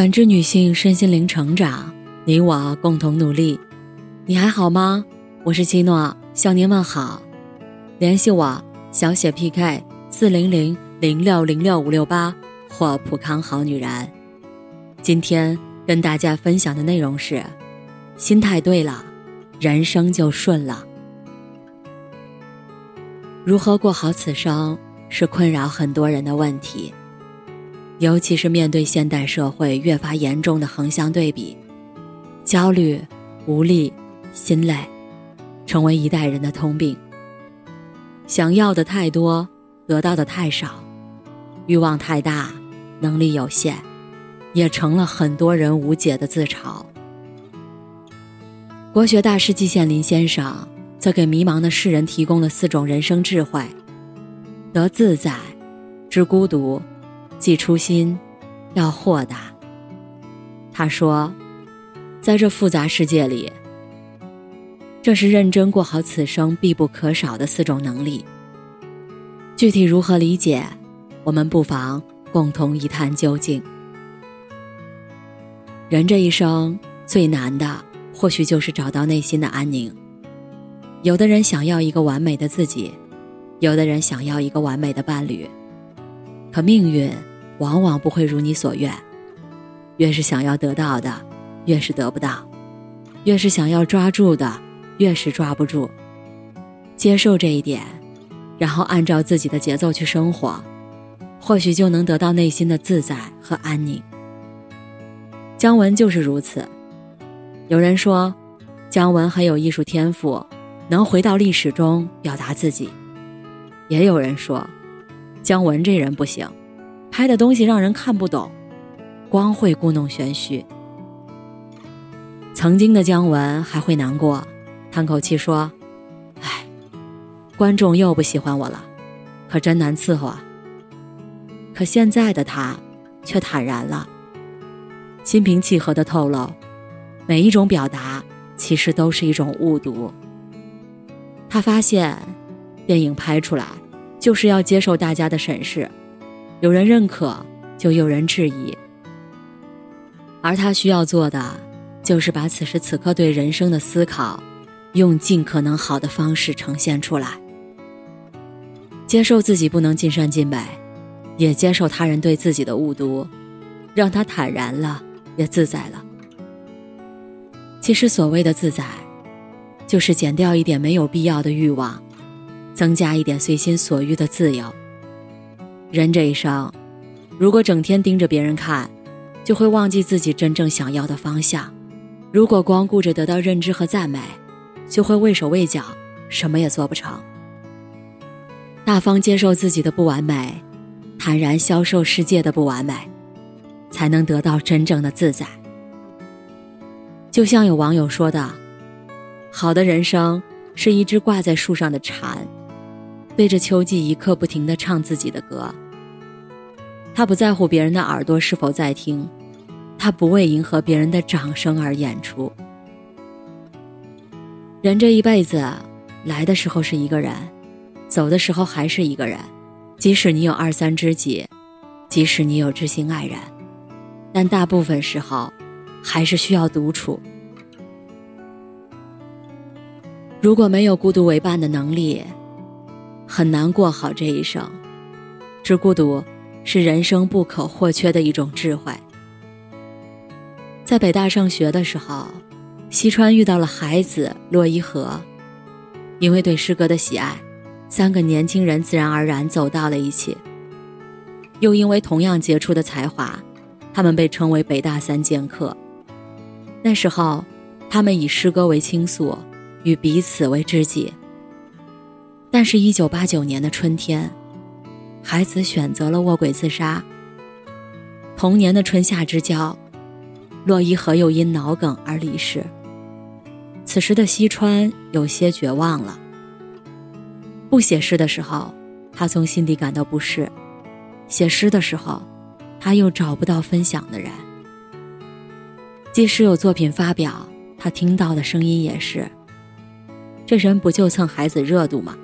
感知女性身心灵成长，你我共同努力。你还好吗？我是七诺，向您问好。联系我小写 PK 四零零零六零六五六八或普康好女人。今天跟大家分享的内容是：心态对了，人生就顺了。如何过好此生，是困扰很多人的问题。尤其是面对现代社会越发严重的横向对比，焦虑、无力、心累，成为一代人的通病。想要的太多，得到的太少，欲望太大，能力有限，也成了很多人无解的自嘲。国学大师季羡林先生则给迷茫的世人提供了四种人生智慧：得自在，知孤独。记初心，要豁达。他说，在这复杂世界里，这是认真过好此生必不可少的四种能力。具体如何理解，我们不妨共同一探究竟。人这一生最难的，或许就是找到内心的安宁。有的人想要一个完美的自己，有的人想要一个完美的伴侣，可命运。往往不会如你所愿，越是想要得到的，越是得不到；越是想要抓住的，越是抓不住。接受这一点，然后按照自己的节奏去生活，或许就能得到内心的自在和安宁。姜文就是如此。有人说，姜文很有艺术天赋，能回到历史中表达自己；也有人说，姜文这人不行。拍的东西让人看不懂，光会故弄玄虚。曾经的姜文还会难过，叹口气说：“唉，观众又不喜欢我了，可真难伺候啊。”可现在的他却坦然了，心平气和的透露，每一种表达其实都是一种误读。他发现，电影拍出来就是要接受大家的审视。有人认可，就有人质疑，而他需要做的，就是把此时此刻对人生的思考，用尽可能好的方式呈现出来。接受自己不能尽善尽美，也接受他人对自己的误读，让他坦然了，也自在了。其实所谓的自在，就是减掉一点没有必要的欲望，增加一点随心所欲的自由。人这一生，如果整天盯着别人看，就会忘记自己真正想要的方向；如果光顾着得到认知和赞美，就会畏手畏脚，什么也做不成。大方接受自己的不完美，坦然消受世界的不完美，才能得到真正的自在。就像有网友说的：“好的人生是一只挂在树上的蝉。”对着秋季一刻不停的唱自己的歌。他不在乎别人的耳朵是否在听，他不为迎合别人的掌声而演出。人这一辈子，来的时候是一个人，走的时候还是一个人。即使你有二三知己，即使你有知心爱人，但大部分时候，还是需要独处。如果没有孤独为伴的能力。很难过好这一生，知孤独是人生不可或缺的一种智慧。在北大上学的时候，西川遇到了海子洛伊河，因为对诗歌的喜爱，三个年轻人自然而然走到了一起。又因为同样杰出的才华，他们被称为北大三剑客。那时候，他们以诗歌为倾诉，与彼此为知己。但是，一九八九年的春天，孩子选择了卧轨自杀。同年的春夏之交，洛伊河又因脑梗而离世。此时的西川有些绝望了。不写诗的时候，他从心底感到不适；写诗的时候，他又找不到分享的人。即使有作品发表，他听到的声音也是：“这人不就蹭孩子热度吗？”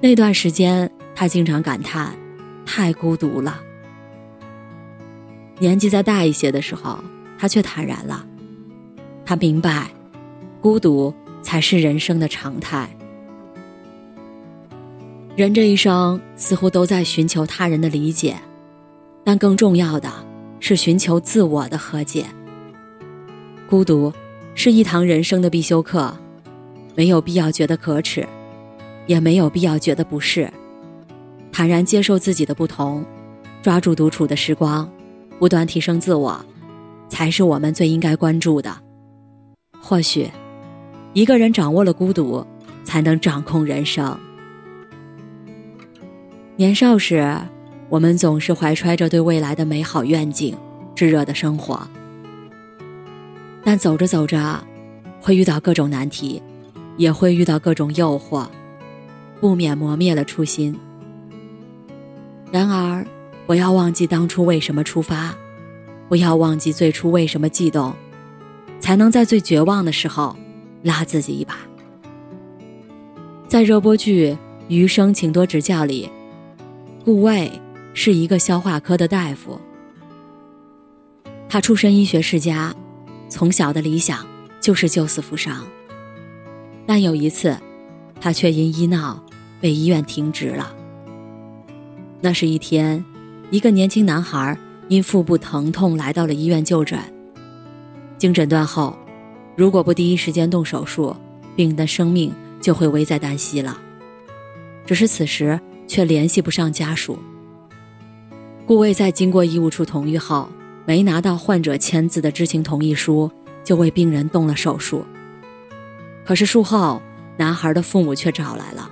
那段时间，他经常感叹：“太孤独了。”年纪再大一些的时候，他却坦然了。他明白，孤独才是人生的常态。人这一生似乎都在寻求他人的理解，但更重要的是寻求自我的和解。孤独是一堂人生的必修课，没有必要觉得可耻，也没有必要觉得不适。坦然接受自己的不同，抓住独处的时光，不断提升自我，才是我们最应该关注的。或许，一个人掌握了孤独，才能掌控人生。年少时，我们总是怀揣着对未来的美好愿景，炙热的生活。但走着走着，会遇到各种难题，也会遇到各种诱惑，不免磨灭了初心。然而，不要忘记当初为什么出发，不要忘记最初为什么悸动，才能在最绝望的时候拉自己一把。在热播剧《余生，请多指教》里。顾魏是一个消化科的大夫，他出身医学世家，从小的理想就是救死扶伤。但有一次，他却因医闹被医院停职了。那是一天，一个年轻男孩因腹部疼痛来到了医院就诊。经诊断后，如果不第一时间动手术，病人的生命就会危在旦夕了。只是此时。却联系不上家属。顾魏在经过医务处同意后，没拿到患者签字的知情同意书，就为病人动了手术。可是术后，男孩的父母却找来了，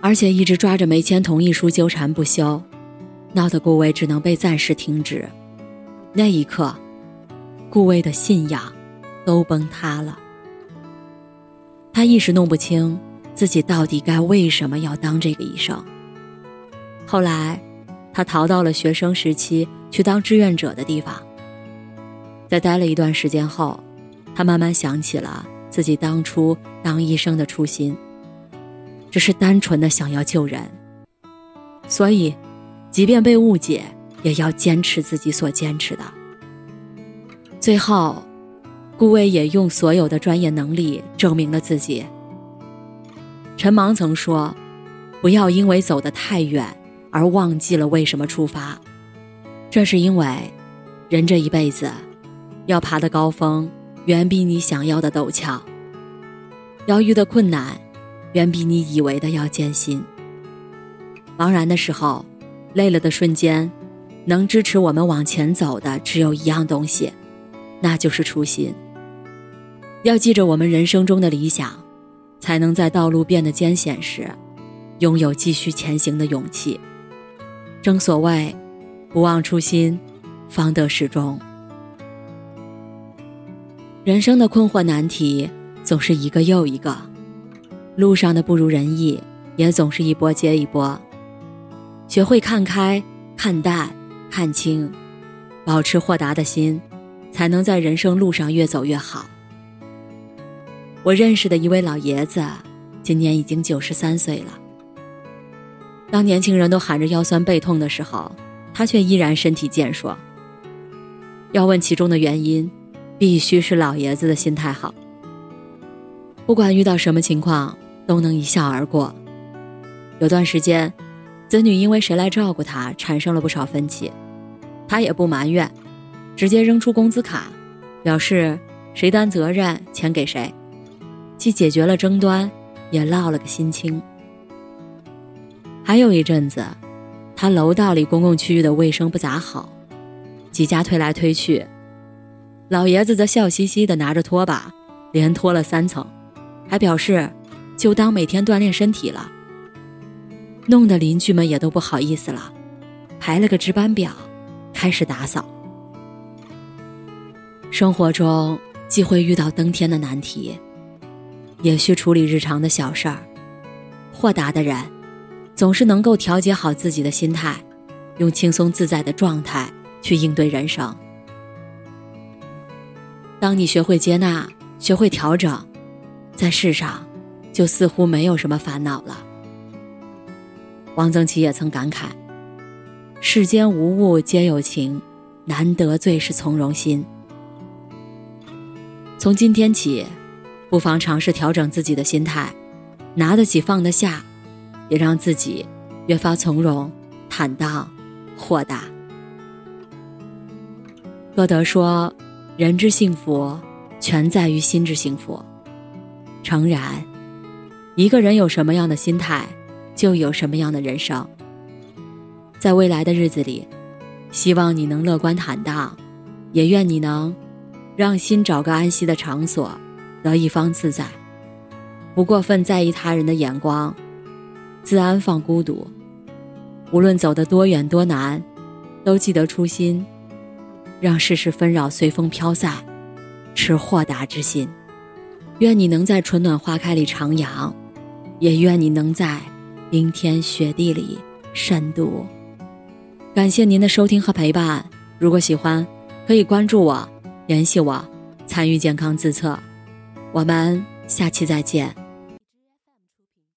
而且一直抓着没签同意书纠缠不休，闹得顾魏只能被暂时停职。那一刻，顾魏的信仰都崩塌了。他一时弄不清。自己到底该为什么要当这个医生？后来，他逃到了学生时期去当志愿者的地方。在待了一段时间后，他慢慢想起了自己当初当医生的初心，只是单纯的想要救人。所以，即便被误解，也要坚持自己所坚持的。最后，顾魏也用所有的专业能力证明了自己。陈芒曾说：“不要因为走得太远而忘记了为什么出发。这是因为，人这一辈子，要爬的高峰远比你想要的陡峭，要遇的困难远比你以为的要艰辛。茫然的时候，累了的瞬间，能支持我们往前走的只有一样东西，那就是初心。要记着我们人生中的理想。”才能在道路变得艰险时，拥有继续前行的勇气。正所谓，不忘初心，方得始终。人生的困惑难题总是一个又一个，路上的不如人意也总是一波接一波。学会看开、看淡、看清，保持豁达的心，才能在人生路上越走越好。我认识的一位老爷子，今年已经九十三岁了。当年轻人都喊着腰酸背痛的时候，他却依然身体健硕。要问其中的原因，必须是老爷子的心态好。不管遇到什么情况，都能一笑而过。有段时间，子女因为谁来照顾他产生了不少分歧，他也不埋怨，直接扔出工资卡，表示谁担责任，钱给谁。既解决了争端，也落了个心清。还有一阵子，他楼道里公共区域的卫生不咋好，几家推来推去，老爷子则笑嘻嘻的拿着拖把，连拖了三层，还表示就当每天锻炼身体了。弄得邻居们也都不好意思了，排了个值班表，开始打扫。生活中既会遇到登天的难题。也需处理日常的小事儿。豁达的人，总是能够调节好自己的心态，用轻松自在的状态去应对人生。当你学会接纳，学会调整，在世上，就似乎没有什么烦恼了。汪曾祺也曾感慨：“世间无物皆有情，难得最是从容心。从今天起，不妨尝试调整自己的心态，拿得起放得下，也让自己越发从容、坦荡、豁达。歌德说：“人之幸福，全在于心之幸福。”诚然，一个人有什么样的心态，就有什么样的人生。在未来的日子里，希望你能乐观坦荡，也愿你能让心找个安息的场所，得一方自在，不过分在意他人的眼光，自安放孤独。无论走得多远多难，都记得初心，让世事纷扰随风飘散，持豁达之心。愿你能在春暖花开里徜徉，也愿你能在冰天雪地里深度。感谢您的收听和陪伴。如果喜欢，可以关注我，联系我，参与健康自测。我们下期再见。